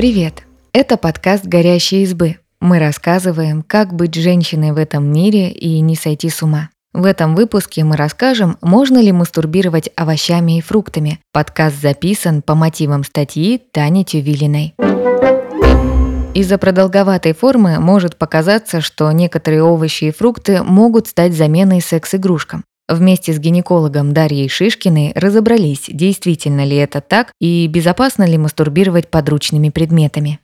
Привет! Это подкаст «Горящие избы». Мы рассказываем, как быть женщиной в этом мире и не сойти с ума. В этом выпуске мы расскажем, можно ли мастурбировать овощами и фруктами. Подкаст записан по мотивам статьи Тани Тювилиной. Из-за продолговатой формы может показаться, что некоторые овощи и фрукты могут стать заменой секс-игрушкам. Вместе с гинекологом Дарьей Шишкиной разобрались, действительно ли это так и безопасно ли мастурбировать подручными предметами.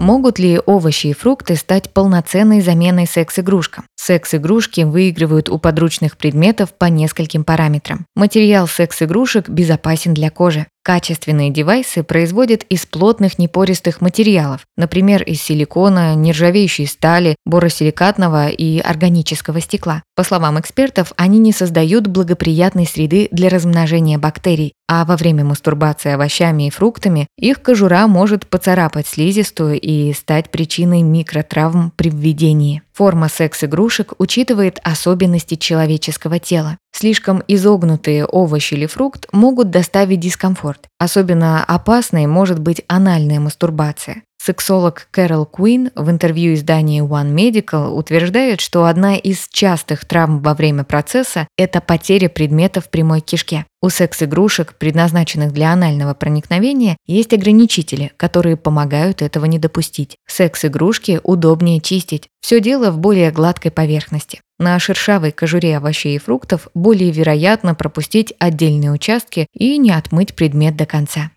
Могут ли овощи и фрукты стать полноценной заменой секс-игрушкам? Секс-игрушки выигрывают у подручных предметов по нескольким параметрам. Материал секс-игрушек безопасен для кожи. Качественные девайсы производят из плотных непористых материалов, например, из силикона, нержавеющей стали, боросиликатного и органического стекла. По словам экспертов, они не создают благоприятной среды для размножения бактерий, а во время мастурбации овощами и фруктами их кожура может поцарапать слизистую и стать причиной микротравм при введении. Форма секс-игрушек учитывает особенности человеческого тела. Слишком изогнутые овощи или фрукт могут доставить дискомфорт. Особенно опасной может быть анальная мастурбация. Сексолог Кэрол Куин в интервью изданию One Medical утверждает, что одна из частых травм во время процесса – это потеря предмета в прямой кишке. У секс-игрушек, предназначенных для анального проникновения, есть ограничители, которые помогают этого не допустить. Секс-игрушки удобнее чистить. Все дело в более гладкой поверхности. На шершавой кожуре овощей и фруктов более вероятно пропустить отдельные участки и не отмыть предмет до конца.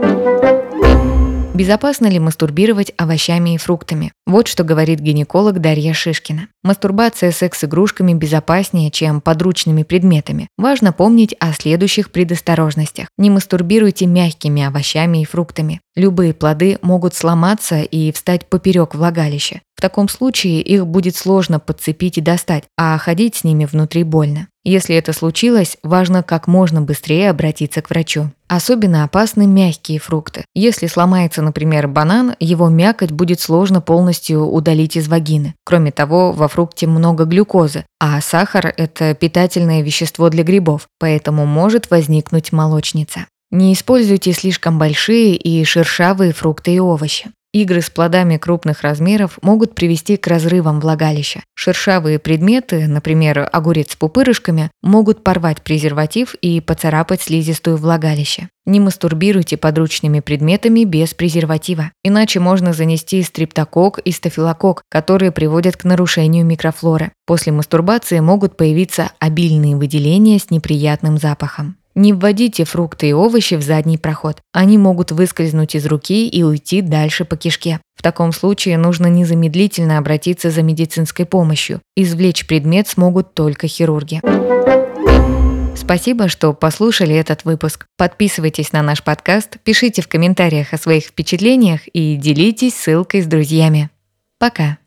Безопасно ли мастурбировать овощами и фруктами? Вот что говорит гинеколог Дарья Шишкина. Мастурбация секс-игрушками безопаснее, чем подручными предметами. Важно помнить о следующих предосторожностях. Не мастурбируйте мягкими овощами и фруктами. Любые плоды могут сломаться и встать поперек влагалища. Таком случае их будет сложно подцепить и достать, а ходить с ними внутри больно. Если это случилось, важно как можно быстрее обратиться к врачу. Особенно опасны мягкие фрукты. Если сломается, например, банан, его мякоть будет сложно полностью удалить из вагины. Кроме того, во фрукте много глюкозы, а сахар – это питательное вещество для грибов, поэтому может возникнуть молочница. Не используйте слишком большие и шершавые фрукты и овощи. Игры с плодами крупных размеров могут привести к разрывам влагалища. Шершавые предметы, например, огурец с пупырышками, могут порвать презерватив и поцарапать слизистую влагалище. Не мастурбируйте подручными предметами без презерватива, иначе можно занести стриптокок и стафилокок, которые приводят к нарушению микрофлоры. После мастурбации могут появиться обильные выделения с неприятным запахом. Не вводите фрукты и овощи в задний проход. Они могут выскользнуть из руки и уйти дальше по кишке. В таком случае нужно незамедлительно обратиться за медицинской помощью. Извлечь предмет смогут только хирурги. Спасибо, что послушали этот выпуск. Подписывайтесь на наш подкаст, пишите в комментариях о своих впечатлениях и делитесь ссылкой с друзьями. Пока!